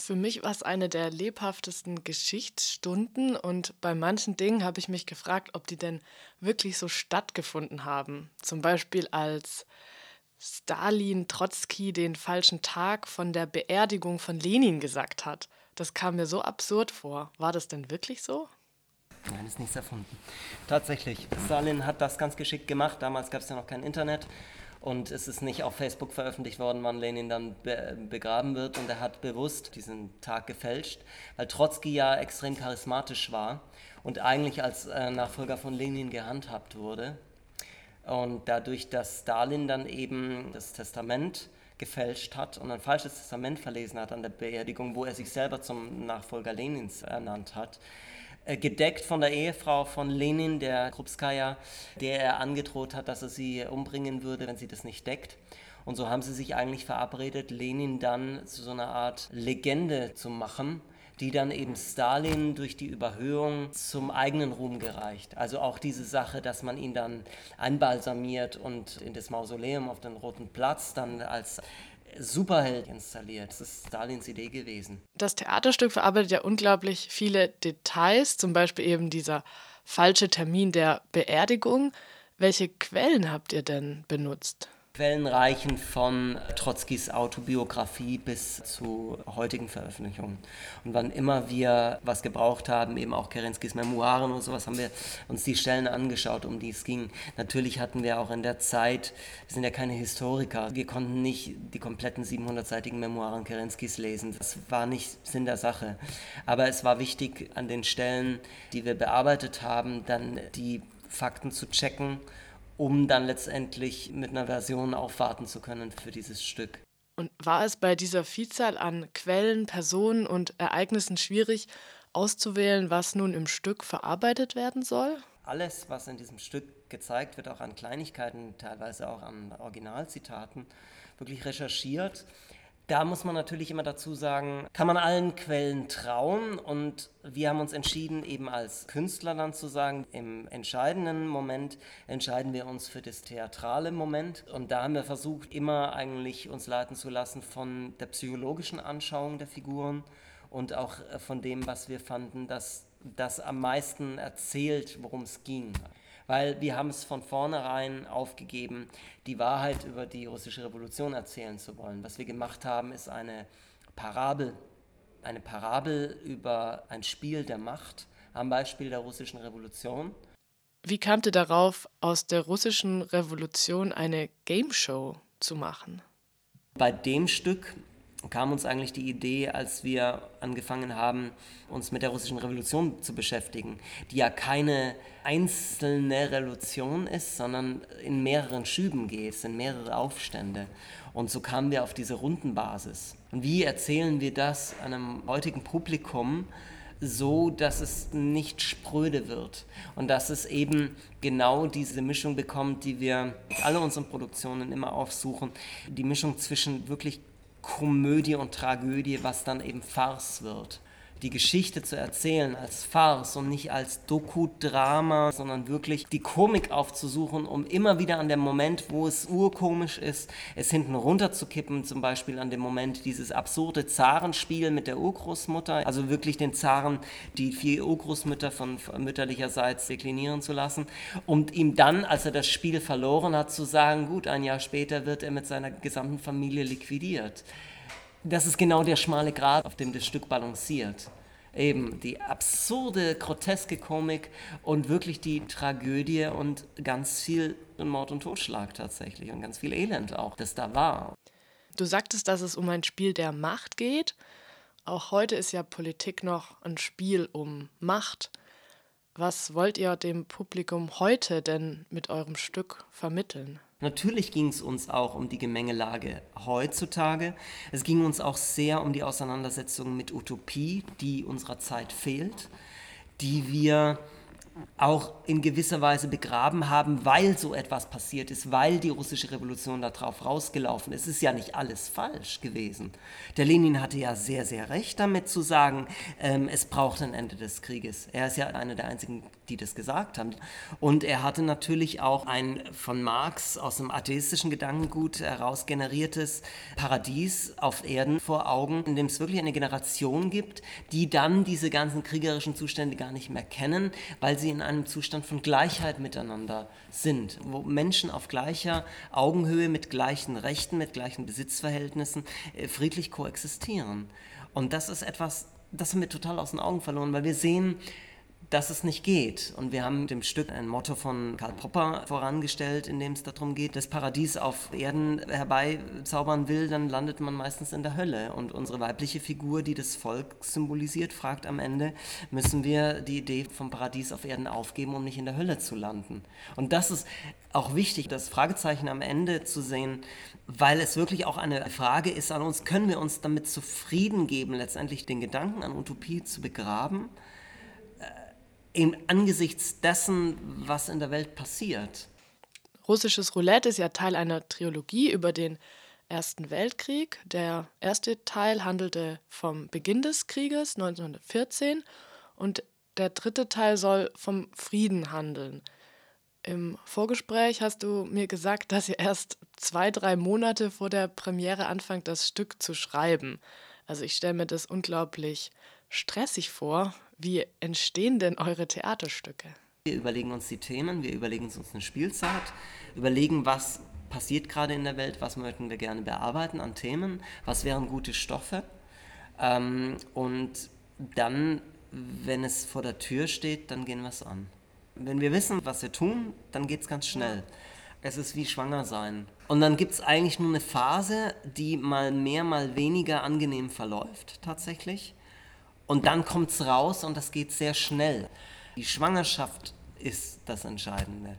Für mich war es eine der lebhaftesten Geschichtsstunden und bei manchen Dingen habe ich mich gefragt, ob die denn wirklich so stattgefunden haben. Zum Beispiel als Stalin Trotzki den falschen Tag von der Beerdigung von Lenin gesagt hat. Das kam mir so absurd vor. War das denn wirklich so? Nein, ist nichts erfunden. Tatsächlich, Stalin hat das ganz geschickt gemacht. Damals gab es ja noch kein Internet. Und es ist nicht auf Facebook veröffentlicht worden, wann Lenin dann be begraben wird. Und er hat bewusst diesen Tag gefälscht, weil Trotzki ja extrem charismatisch war und eigentlich als äh, Nachfolger von Lenin gehandhabt wurde. Und dadurch, dass Stalin dann eben das Testament gefälscht hat und ein falsches Testament verlesen hat an der Beerdigung, wo er sich selber zum Nachfolger Lenins ernannt hat, gedeckt von der Ehefrau von Lenin, der Krupskaya, der er angedroht hat, dass er sie umbringen würde, wenn sie das nicht deckt. Und so haben sie sich eigentlich verabredet, Lenin dann zu so einer Art Legende zu machen, die dann eben Stalin durch die Überhöhung zum eigenen Ruhm gereicht. Also auch diese Sache, dass man ihn dann einbalsamiert und in das Mausoleum auf den Roten Platz dann als Superheld installiert. Das ist Stalins Idee gewesen. Das Theaterstück verarbeitet ja unglaublich viele Details, zum Beispiel eben dieser falsche Termin der Beerdigung. Welche Quellen habt ihr denn benutzt? Quellen reichen von Trotzkis Autobiografie bis zu heutigen Veröffentlichungen. Und wann immer wir was gebraucht haben, eben auch Kerenskis Memoiren und sowas, haben wir uns die Stellen angeschaut, um die es ging. Natürlich hatten wir auch in der Zeit, wir sind ja keine Historiker, wir konnten nicht die kompletten 700-seitigen Memoiren Kerenskis lesen. Das war nicht Sinn der Sache. Aber es war wichtig, an den Stellen, die wir bearbeitet haben, dann die Fakten zu checken um dann letztendlich mit einer Version aufwarten zu können für dieses Stück. Und war es bei dieser Vielzahl an Quellen, Personen und Ereignissen schwierig auszuwählen, was nun im Stück verarbeitet werden soll? Alles, was in diesem Stück gezeigt wird, auch an Kleinigkeiten, teilweise auch an Originalzitaten, wirklich recherchiert da muss man natürlich immer dazu sagen, kann man allen Quellen trauen und wir haben uns entschieden, eben als Künstler dann zu sagen, im entscheidenden Moment entscheiden wir uns für das theatrale Moment. Und da haben wir versucht, immer eigentlich uns leiten zu lassen von der psychologischen Anschauung der Figuren und auch äh, von dem, was wir fanden, dass das am meisten erzählt, worum es ging weil wir haben es von vornherein aufgegeben, die Wahrheit über die russische Revolution erzählen zu wollen. Was wir gemacht haben, ist eine Parabel, eine Parabel über ein Spiel der Macht am Beispiel der russischen Revolution. Wie kamt ihr darauf, aus der russischen Revolution eine Game Show zu machen? Bei dem Stück kam uns eigentlich die Idee, als wir angefangen haben, uns mit der russischen Revolution zu beschäftigen, die ja keine einzelne Revolution ist, sondern in mehreren Schüben geht, es sind mehrere Aufstände. Und so kamen wir auf diese Rundenbasis. Und wie erzählen wir das einem heutigen Publikum, so, dass es nicht spröde wird und dass es eben genau diese Mischung bekommt, die wir mit all unseren Produktionen immer aufsuchen, die Mischung zwischen wirklich Komödie und Tragödie, was dann eben Farce wird die Geschichte zu erzählen als Farce und nicht als Doku-Drama, sondern wirklich die Komik aufzusuchen, um immer wieder an dem Moment, wo es urkomisch ist, es hinten runterzukippen, zum Beispiel an dem Moment dieses absurde Zarenspiel mit der Urgroßmutter, also wirklich den Zaren, die vier Urgroßmütter von mütterlicherseits deklinieren zu lassen. Und ihm dann, als er das Spiel verloren hat, zu sagen, gut, ein Jahr später wird er mit seiner gesamten Familie liquidiert. Das ist genau der schmale Grat, auf dem das Stück balanciert. Eben die absurde, groteske Komik und wirklich die Tragödie und ganz viel Mord und Totschlag tatsächlich und ganz viel Elend auch, das da war. Du sagtest, dass es um ein Spiel der Macht geht. Auch heute ist ja Politik noch ein Spiel um Macht. Was wollt ihr dem Publikum heute denn mit eurem Stück vermitteln? Natürlich ging es uns auch um die Gemengelage heutzutage. Es ging uns auch sehr um die Auseinandersetzung mit Utopie, die unserer Zeit fehlt, die wir auch in gewisser Weise begraben haben, weil so etwas passiert ist, weil die russische Revolution darauf rausgelaufen ist. Es ist ja nicht alles falsch gewesen. Der Lenin hatte ja sehr, sehr recht damit zu sagen, ähm, es braucht ein Ende des Krieges. Er ist ja einer der einzigen, die das gesagt haben. Und er hatte natürlich auch ein von Marx aus dem atheistischen Gedankengut heraus generiertes Paradies auf Erden vor Augen, in dem es wirklich eine Generation gibt, die dann diese ganzen kriegerischen Zustände gar nicht mehr kennen, weil sie in einem Zustand von Gleichheit miteinander sind, wo Menschen auf gleicher Augenhöhe mit gleichen Rechten, mit gleichen Besitzverhältnissen äh, friedlich koexistieren. Und das ist etwas, das haben wir total aus den Augen verloren, weil wir sehen, dass es nicht geht. Und wir haben dem Stück ein Motto von Karl Popper vorangestellt, in dem es darum geht, das Paradies auf Erden herbeizaubern will, dann landet man meistens in der Hölle. Und unsere weibliche Figur, die das Volk symbolisiert, fragt am Ende, müssen wir die Idee vom Paradies auf Erden aufgeben, um nicht in der Hölle zu landen. Und das ist auch wichtig, das Fragezeichen am Ende zu sehen, weil es wirklich auch eine Frage ist an uns, können wir uns damit zufrieden geben, letztendlich den Gedanken an Utopie zu begraben? Im angesichts dessen, was in der Welt passiert. Russisches Roulette ist ja Teil einer Trilogie über den Ersten Weltkrieg. Der erste Teil handelte vom Beginn des Krieges 1914 und der dritte Teil soll vom Frieden handeln. Im Vorgespräch hast du mir gesagt, dass ihr erst zwei, drei Monate vor der Premiere anfangt, das Stück zu schreiben. Also ich stelle mir das unglaublich stressig vor. Wie entstehen denn eure Theaterstücke? Wir überlegen uns die Themen, wir überlegen uns eine Spielzeit, überlegen, was passiert gerade in der Welt, was möchten wir gerne bearbeiten an Themen, was wären gute Stoffe. Ähm, und dann, wenn es vor der Tür steht, dann gehen wir es an. Wenn wir wissen, was wir tun, dann geht es ganz schnell. Es ist wie schwanger sein. Und dann gibt es eigentlich nur eine Phase, die mal mehr, mal weniger angenehm verläuft tatsächlich. Und dann kommt es raus und das geht sehr schnell. Die Schwangerschaft ist das Entscheidende.